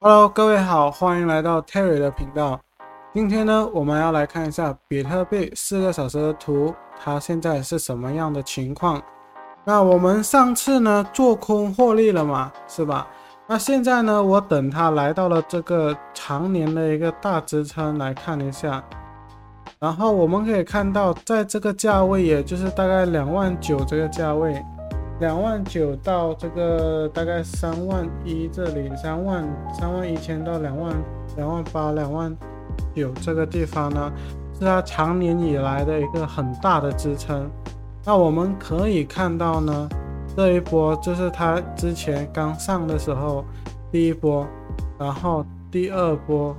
Hello，各位好，欢迎来到 Terry 的频道。今天呢，我们要来看一下比特币四个小时的图，它现在是什么样的情况？那我们上次呢做空获利了嘛，是吧？那现在呢，我等它来到了这个常年的一个大支撑来看一下，然后我们可以看到，在这个价位，也就是大概两万九这个价位。两万九到这个大概三万一，这里三万三万一千到两万两万八两万九这个地方呢，是它长年以来的一个很大的支撑。那我们可以看到呢，这一波就是它之前刚上的时候第一波，然后第二波、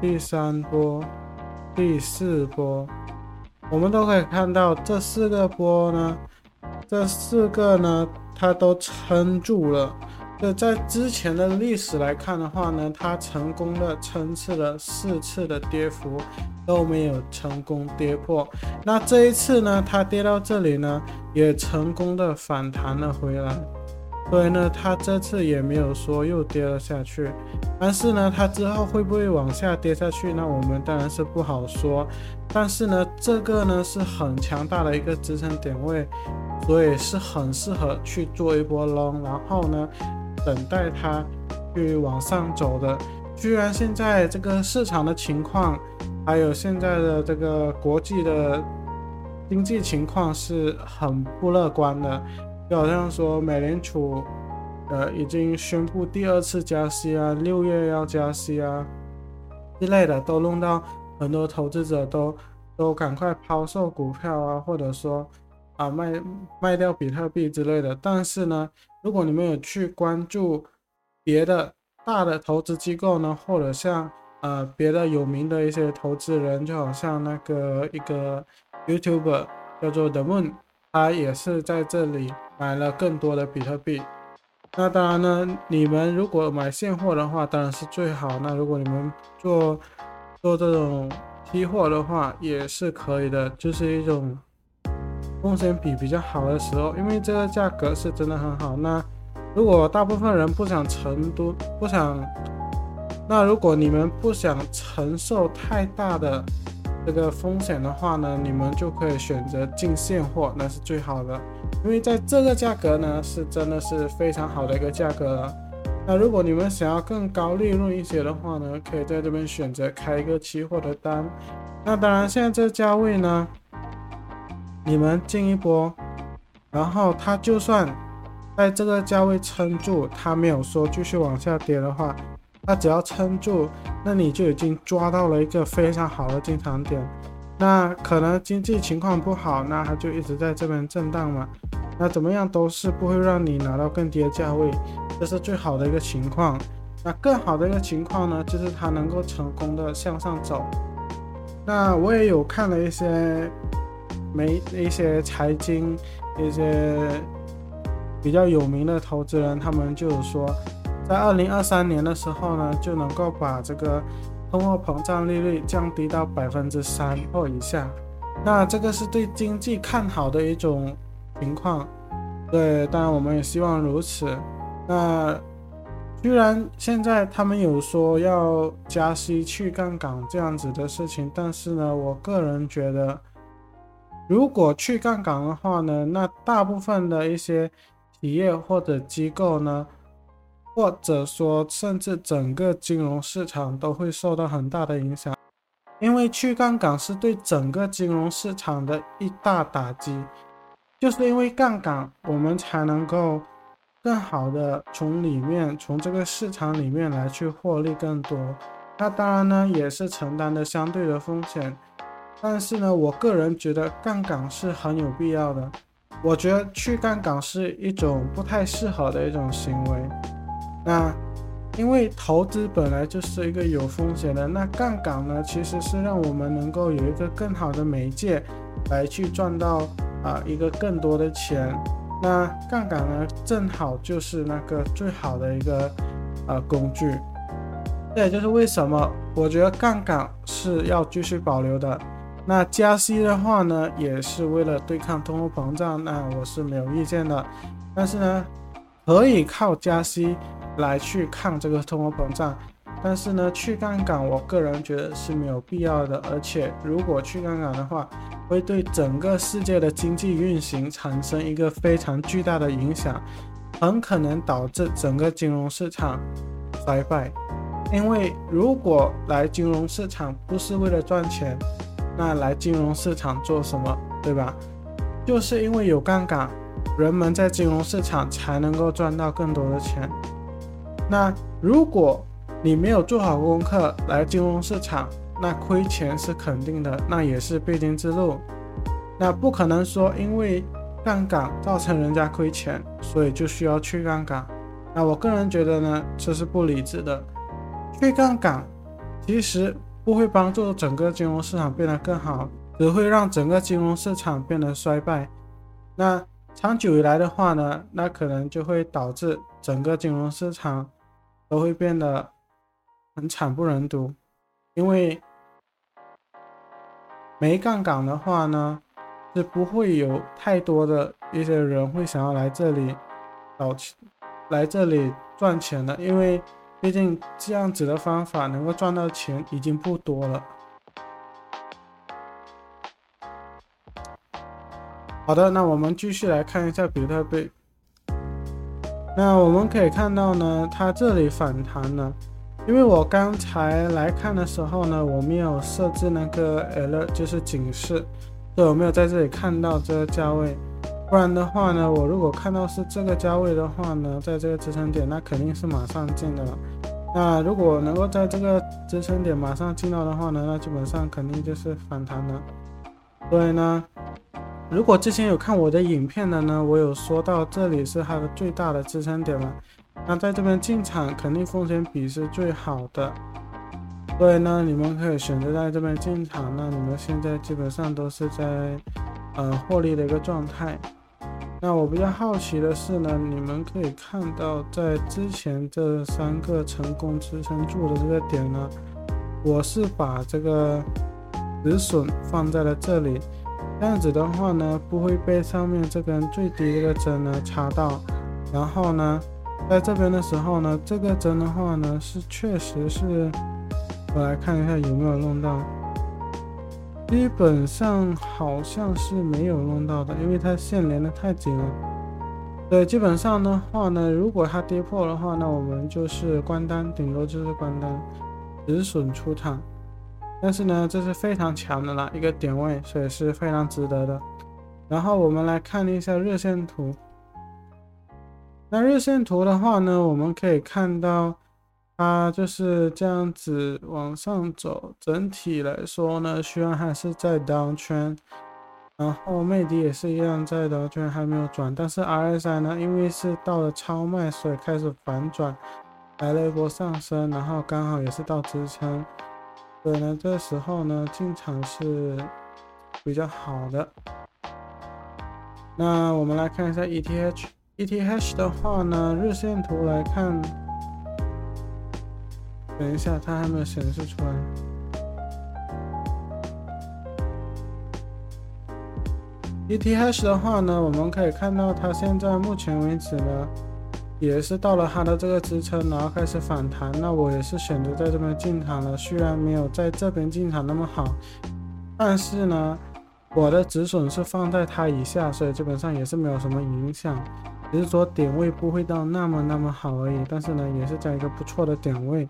第三波、第四波，我们都可以看到这四个波呢。这四个呢，它都撑住了。这在之前的历史来看的话呢，它成功的撑次了四次的跌幅，都没有成功跌破。那这一次呢，它跌到这里呢，也成功的反弹了回来。所以呢，它这次也没有说又跌了下去。但是呢，它之后会不会往下跌下去？那我们当然是不好说。但是呢，这个呢是很强大的一个支撑点位。所以是很适合去做一波 long，然后呢，等待它去往上走的。居然现在这个市场的情况，还有现在的这个国际的经济情况是很不乐观的，就好像说美联储呃已经宣布第二次加息啊，六月要加息啊之类的，都弄到很多投资者都都赶快抛售股票啊，或者说。啊，卖卖掉比特币之类的。但是呢，如果你们有去关注别的大的投资机构呢，或者像呃别的有名的一些投资人，就好像那个一个 YouTuber 叫做 The Moon，他也是在这里买了更多的比特币。那当然呢，你们如果买现货的话，当然是最好。那如果你们做做这种期货的话，也是可以的，就是一种。风险比比较好的时候，因为这个价格是真的很好。那如果大部分人不想承都不想，那如果你们不想承受太大的这个风险的话呢，你们就可以选择进现货，那是最好的。因为在这个价格呢，是真的是非常好的一个价格了。那如果你们想要更高利润一些的话呢，可以在这边选择开一个期货的单。那当然，现在这个价位呢。你们进一波，然后它就算在这个价位撑住，它没有说继续往下跌的话，它只要撑住，那你就已经抓到了一个非常好的进场点。那可能经济情况不好，那它就一直在这边震荡嘛。那怎么样都是不会让你拿到更低的价位，这是最好的一个情况。那更好的一个情况呢，就是它能够成功的向上走。那我也有看了一些。没一些财经一些比较有名的投资人，他们就是说，在二零二三年的时候呢，就能够把这个通货膨胀利率降低到百分之三或以下。那这个是对经济看好的一种情况。对，当然我们也希望如此。那虽然现在他们有说要加息去杠杆这样子的事情，但是呢，我个人觉得。如果去杠杆的话呢，那大部分的一些企业或者机构呢，或者说甚至整个金融市场都会受到很大的影响，因为去杠杆是对整个金融市场的一大打击。就是因为杠杆，我们才能够更好的从里面，从这个市场里面来去获利更多。那当然呢，也是承担的相对的风险。但是呢，我个人觉得杠杆是很有必要的。我觉得去杠杆是一种不太适合的一种行为。那因为投资本来就是一个有风险的，那杠杆呢，其实是让我们能够有一个更好的媒介来去赚到啊一个更多的钱。那杠杆呢，正好就是那个最好的一个呃工具。这也就是为什么我觉得杠杆是要继续保留的。那加息的话呢，也是为了对抗通货膨胀，那我是没有意见的。但是呢，可以靠加息来去抗这个通货膨胀，但是呢，去杠杆我个人觉得是没有必要的，而且如果去杠杆的话，会对整个世界的经济运行产生一个非常巨大的影响，很可能导致整个金融市场衰败。因为如果来金融市场不是为了赚钱，那来金融市场做什么，对吧？就是因为有杠杆，人们在金融市场才能够赚到更多的钱。那如果你没有做好功课来金融市场，那亏钱是肯定的，那也是必经之路。那不可能说因为杠杆造成人家亏钱，所以就需要去杠杆。那我个人觉得呢，这是不理智的。去杠杆其实不会帮助整个金融市场变得更好，只会让整个金融市场变得衰败。那长久以来的话呢，那可能就会导致整个金融市场都会变得很惨不忍睹。因为没杠杆的话呢，是不会有太多的一些人会想要来这里搞钱，来这里赚钱的，因为。毕竟这样子的方法能够赚到钱已经不多了。好的，那我们继续来看一下比特币。那我们可以看到呢，它这里反弹了。因为我刚才来看的时候呢，我没有设置那个 L，就是警示，对我没有在这里看到这个价位。不然的话呢，我如果看到是这个价位的话呢，在这个支撑点，那肯定是马上进的了。那如果能够在这个支撑点马上进到的话呢，那基本上肯定就是反弹了。所以呢，如果之前有看我的影片的呢，我有说到这里是它的最大的支撑点了。那在这边进场肯定风险比是最好的。所以呢，你们可以选择在这边进场。那你们现在基本上都是在呃获利的一个状态。那我比较好奇的是呢，你们可以看到，在之前这三个成功支撑住的这个点呢，我是把这个止损放在了这里，这样子的话呢，不会被上面这根最低这个针呢插到。然后呢，在这边的时候呢，这个针的话呢，是确实是，我来看一下有没有弄到。基本上好像是没有弄到的，因为它线连的太紧了。对，基本上的话呢，如果它跌破的话，那我们就是关单，顶多就是关单，止损出场。但是呢，这是非常强的啦，一个点位，所以是非常值得的。然后我们来看一下日线图。那日线图的话呢，我们可以看到。它就是这样子往上走，整体来说呢，虽然还是在 down 圈，然后魅迪也是一样在 down 圈还没有转，但是 RSI 呢，因为是到了超卖，所以开始反转，来了一波上升，然后刚好也是到支撑，所以呢，这时候呢进场是比较好的。那我们来看一下 ETH，ETH 的话呢，日线图来看。等一下，它还没有显示出来。ETH 的话呢，我们可以看到它现在目前为止呢，也是到了它的这个支撑，然后开始反弹。那我也是选择在这边进场了，虽然没有在这边进场那么好，但是呢，我的止损是放在它以下，所以基本上也是没有什么影响，只是说点位不会到那么那么好而已。但是呢，也是在一个不错的点位。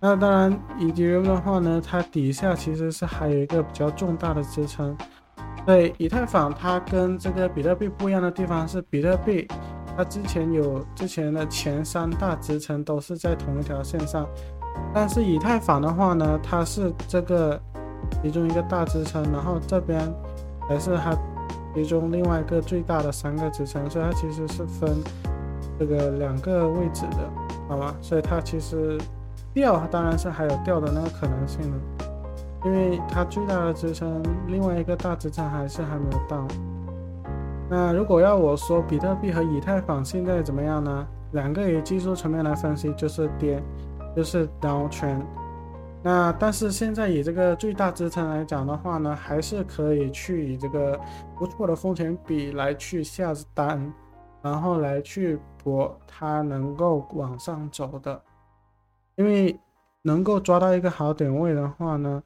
那当然，以太坊的话呢，它底下其实是还有一个比较重大的支撑。对，以太坊它跟这个比特币不一样的地方是，比特币它之前有之前的前三大支撑都是在同一条线上，但是以太坊的话呢，它是这个其中一个大支撑，然后这边还是它其中另外一个最大的三个支撑，所以它其实是分这个两个位置的，好吧？所以它其实。掉当然是还有掉的那个可能性的，因为它最大的支撑，另外一个大支撑还是还没有到。那如果要我说比特币和以太坊现在怎么样呢？两个以技术层面来分析就是跌，就是 down trend。那但是现在以这个最大支撑来讲的话呢，还是可以去以这个不错的风险比来去下单，然后来去博它能够往上走的。因为能够抓到一个好点位的话呢，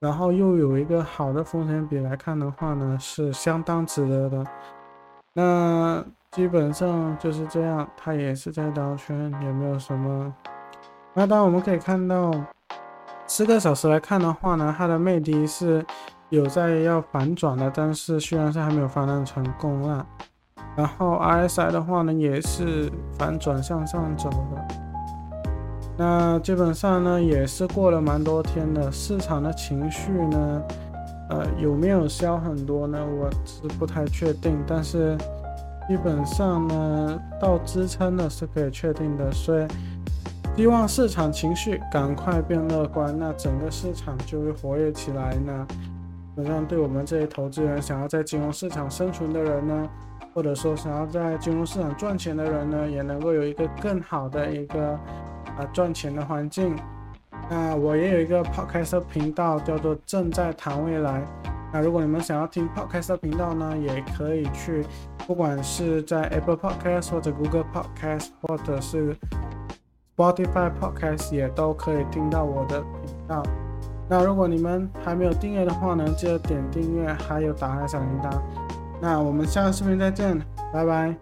然后又有一个好的风险比来看的话呢，是相当值得的。那基本上就是这样，它也是在刀圈，也没有什么。那当然我们可以看到，四个小时来看的话呢，它的魅力是有在要反转的，但是虽然是还没有反转成功啦。然后 RSI 的话呢，也是反转向上走的。那基本上呢，也是过了蛮多天的，市场的情绪呢，呃，有没有消很多呢？我是不太确定，但是基本上呢，到支撑呢是可以确定的，所以希望市场情绪赶快变乐观，那整个市场就会活跃起来呢。本上对我们这些投资人，想要在金融市场生存的人呢。或者说想要在金融市场赚钱的人呢，也能够有一个更好的一个啊赚钱的环境。那我也有一个 podcast 频道，叫做正在谈未来。那如果你们想要听 podcast 频道呢，也可以去，不管是在 Apple Podcast 或者 Google Podcast 或者是 Spotify Podcast 也都可以听到我的频道。那如果你们还没有订阅的话呢，记得点订阅，还有打开小铃铛。那我们下个视频再见，拜拜。